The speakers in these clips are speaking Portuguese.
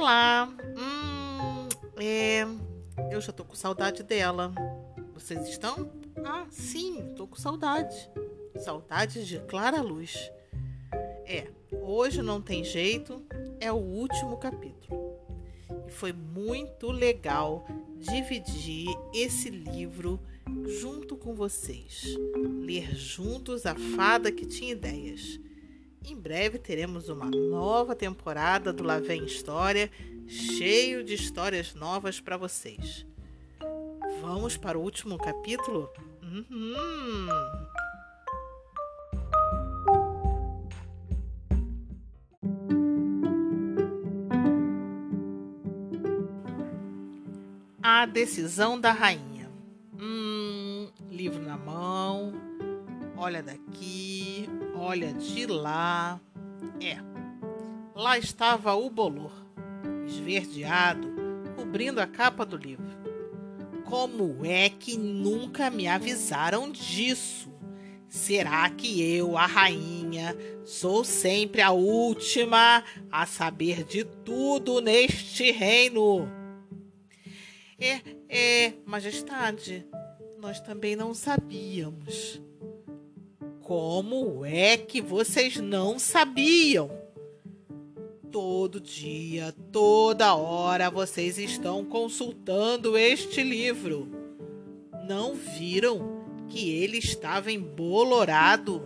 Olá! Hum, é, eu já tô com saudade dela. Vocês estão? Ah, sim, tô com saudade. Saudades de Clara Luz. É, hoje não tem jeito, é o último capítulo. E foi muito legal dividir esse livro junto com vocês. Ler juntos a fada que tinha ideias. Em breve teremos uma nova temporada do Lá Vem História, cheio de histórias novas para vocês. Vamos para o último capítulo? Uhum. A decisão da rainha. Hum, livro na mão, olha daqui, olha de lá. É, lá estava o bolor, esverdeado, cobrindo a capa do livro. Como é que nunca me avisaram disso? Será que eu, a rainha, sou sempre a última a saber de tudo neste reino? É, é, majestade, nós também não sabíamos. Como é que vocês não sabiam? Todo dia, toda hora vocês estão consultando este livro. Não viram que ele estava embolorado?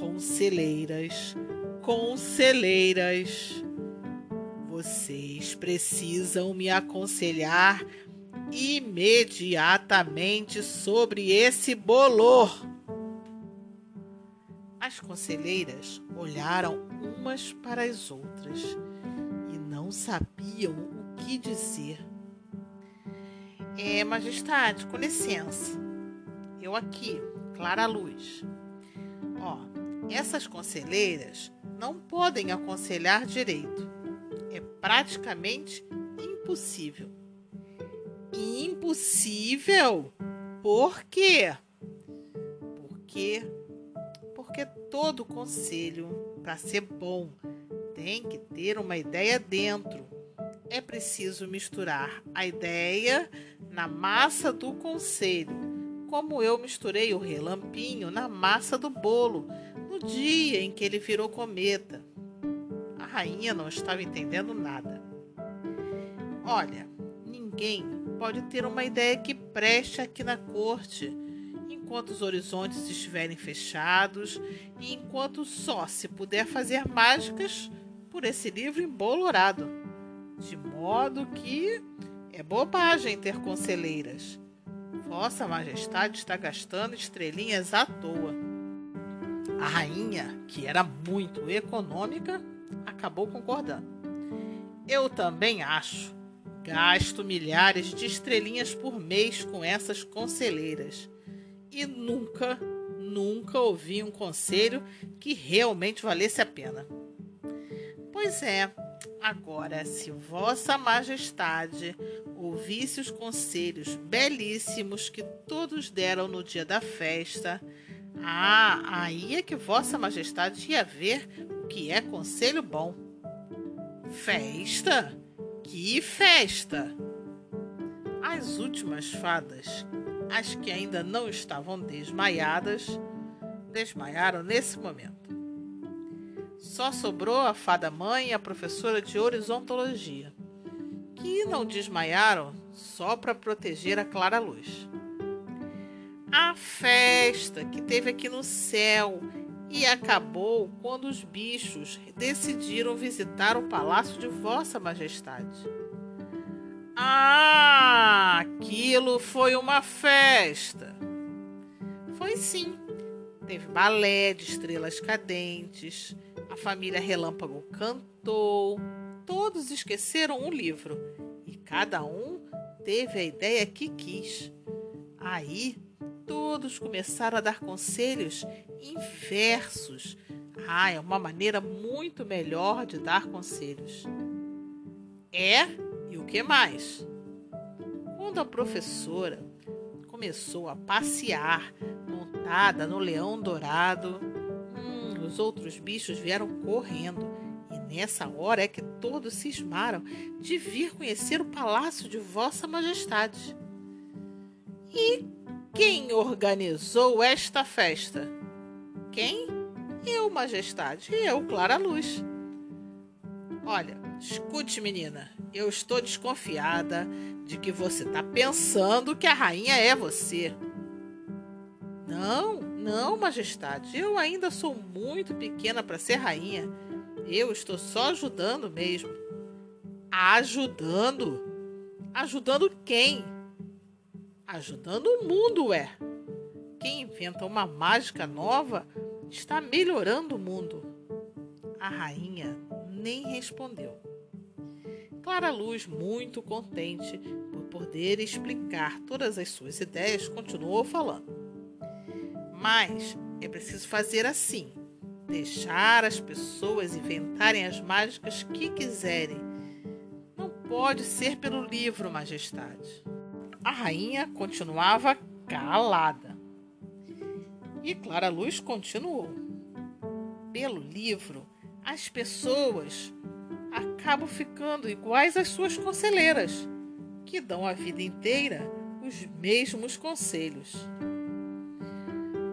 Conselheiras, conselheiras, vocês precisam me aconselhar imediatamente sobre esse bolor. As conselheiras olharam umas para as outras e não sabiam o que dizer. É, majestade, com licença. Eu aqui, Clara Luz. Ó, essas conselheiras não podem aconselhar direito. É praticamente impossível. Impossível? Por quê? Porque todo conselho, para ser bom, tem que ter uma ideia dentro. É preciso misturar a ideia na massa do conselho, como eu misturei o relampinho na massa do bolo no dia em que ele virou cometa. A rainha não estava entendendo nada. Olha, ninguém pode ter uma ideia que preste aqui na corte enquanto os horizontes estiverem fechados e enquanto só se puder fazer mágicas por esse livro embolorado. De modo que é bobagem ter conselheiras. Vossa Majestade está gastando estrelinhas à toa. A rainha, que era muito econômica, acabou concordando. Eu também acho. Gasto milhares de estrelinhas por mês com essas conselheiras e nunca, nunca ouvi um conselho que realmente valesse a pena. Pois é, agora, se Vossa Majestade ouvisse os conselhos belíssimos que todos deram no dia da festa, ah, aí é que Vossa Majestade ia ver o que é conselho bom. Festa? Que festa! As últimas fadas as que ainda não estavam desmaiadas, desmaiaram nesse momento. Só sobrou a fada mãe e a professora de horizontologia, que não desmaiaram só para proteger a clara luz. A festa que teve aqui no céu e acabou quando os bichos decidiram visitar o palácio de Vossa Majestade. Ah, aquilo foi uma festa. Foi sim. Teve balé de estrelas cadentes, a família Relâmpago cantou, todos esqueceram um livro e cada um teve a ideia que quis. Aí todos começaram a dar conselhos inversos. Ah, é uma maneira muito melhor de dar conselhos. É e o que mais? Quando a professora começou a passear montada no leão dourado, hum, os outros bichos vieram correndo e Nessa hora é que todos cismaram de vir conhecer o palácio de Vossa Majestade. E quem organizou esta festa? Quem? Eu, Majestade. Eu, Clara Luz. Olha, escute, menina. Eu estou desconfiada de que você está pensando que a rainha é você. Não, não, Majestade. Eu ainda sou muito pequena para ser rainha. Eu estou só ajudando mesmo. Ajudando? Ajudando quem? Ajudando o mundo, é. Quem inventa uma mágica nova está melhorando o mundo. A rainha nem respondeu. Clara Luz, muito contente por poder explicar todas as suas ideias, continuou falando. Mas é preciso fazer assim deixar as pessoas inventarem as mágicas que quiserem. Não pode ser pelo livro, Majestade. A rainha continuava calada. E Clara Luz continuou. Pelo livro, as pessoas acabam ficando iguais às suas conselheiras, que dão a vida inteira os mesmos conselhos.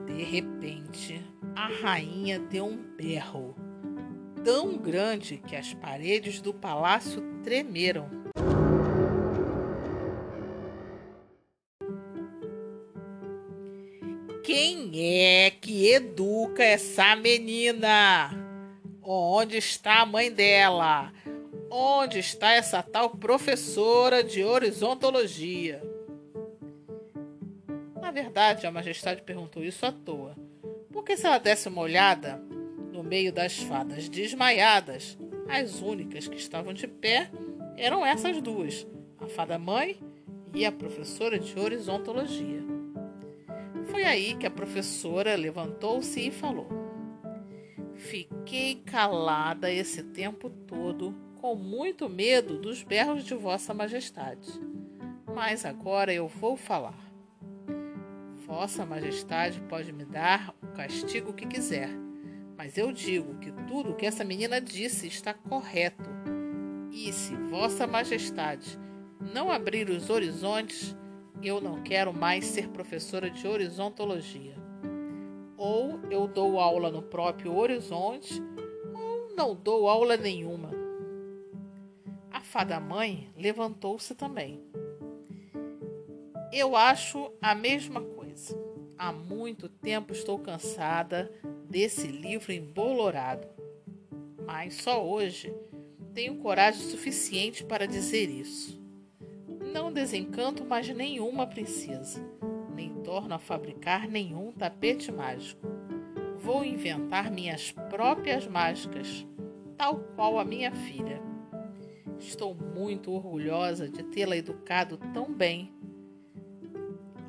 De repente, a rainha deu um berro tão grande que as paredes do palácio tremeram. Quem é que educa essa menina? Onde está a mãe dela? Onde está essa tal professora de horizontologia? Na verdade, a majestade perguntou isso à toa porque se ela desse uma olhada no meio das fadas desmaiadas, as únicas que estavam de pé eram essas duas, a fada mãe e a professora de horizontologia. Foi aí que a professora levantou-se e falou: Fiquei calada esse tempo todo, com muito medo dos berros de Vossa Majestade. Mas agora eu vou falar. Vossa Majestade pode me dar o castigo que quiser, mas eu digo que tudo o que essa menina disse está correto. E se Vossa Majestade não abrir os horizontes, eu não quero mais ser professora de horizontologia. Ou eu dou aula no próprio horizonte, ou não dou aula nenhuma. Fada mãe levantou-se também. Eu acho a mesma coisa Há muito tempo estou cansada desse livro embolorado. Mas só hoje tenho coragem suficiente para dizer isso. Não desencanto mais nenhuma princesa, nem torno a fabricar nenhum tapete mágico. Vou inventar minhas próprias mágicas, tal qual a minha filha. Estou muito orgulhosa de tê-la educado tão bem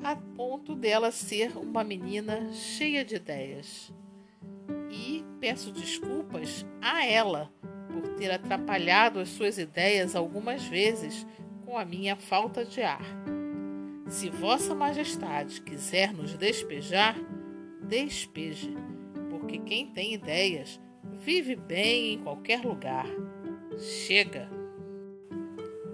a ponto dela ser uma menina cheia de ideias. E peço desculpas a ela por ter atrapalhado as suas ideias algumas vezes com a minha falta de ar. Se Vossa Majestade quiser nos despejar, despeje, porque quem tem ideias vive bem em qualquer lugar. Chega!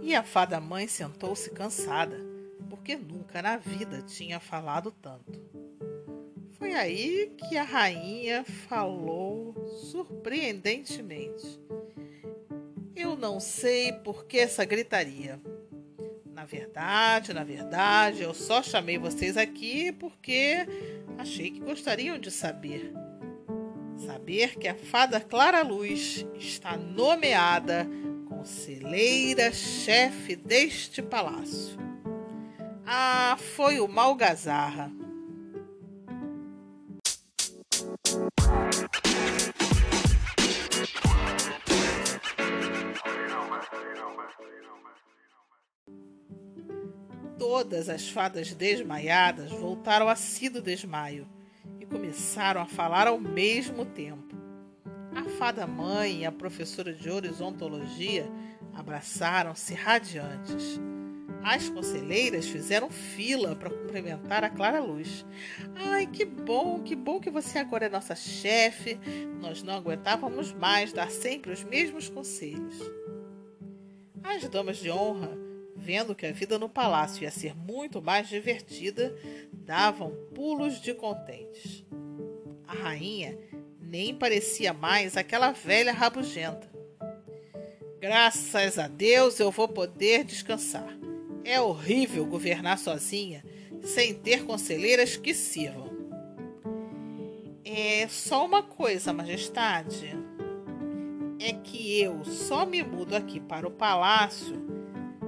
E a fada mãe sentou-se cansada porque nunca na vida tinha falado tanto. Foi aí que a rainha falou surpreendentemente. Eu não sei por que essa gritaria. Na verdade, na verdade, eu só chamei vocês aqui porque achei que gostariam de saber. Saber que a fada Clara Luz está nomeada conselheira-chefe deste palácio. Ah, foi o Malgazarra. Todas as fadas desmaiadas voltaram a si do desmaio e começaram a falar ao mesmo tempo. Fada mãe e a professora de horizontologia abraçaram-se radiantes. As conselheiras fizeram fila para cumprimentar a Clara Luz. Ai, que bom, que bom que você agora é nossa chefe. Nós não aguentávamos mais dar sempre os mesmos conselhos. As damas de honra, vendo que a vida no palácio ia ser muito mais divertida, davam pulos de contentes. A rainha nem parecia mais aquela velha rabugenta. Graças a Deus eu vou poder descansar. É horrível governar sozinha, sem ter conselheiras que sirvam. É só uma coisa, Majestade. É que eu só me mudo aqui para o palácio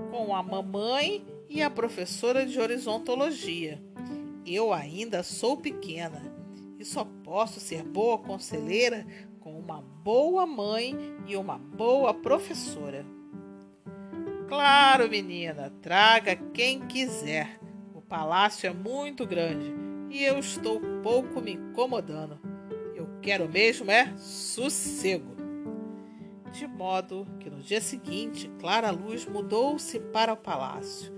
com a mamãe e a professora de horizontologia. Eu ainda sou pequena e só posso ser boa conselheira com uma boa mãe e uma boa professora. Claro, menina, traga quem quiser. O palácio é muito grande e eu estou pouco me incomodando. Eu quero mesmo é sossego. De modo que no dia seguinte, Clara Luz mudou-se para o palácio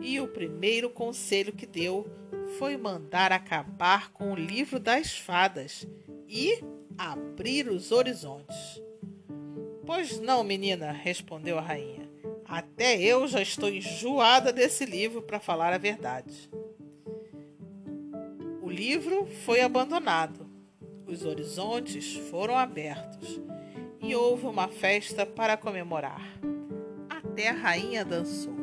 e o primeiro conselho que deu foi mandar acabar com o livro das fadas e abrir os horizontes. Pois não, menina, respondeu a rainha. Até eu já estou enjoada desse livro para falar a verdade. O livro foi abandonado, os horizontes foram abertos e houve uma festa para comemorar. Até a rainha dançou.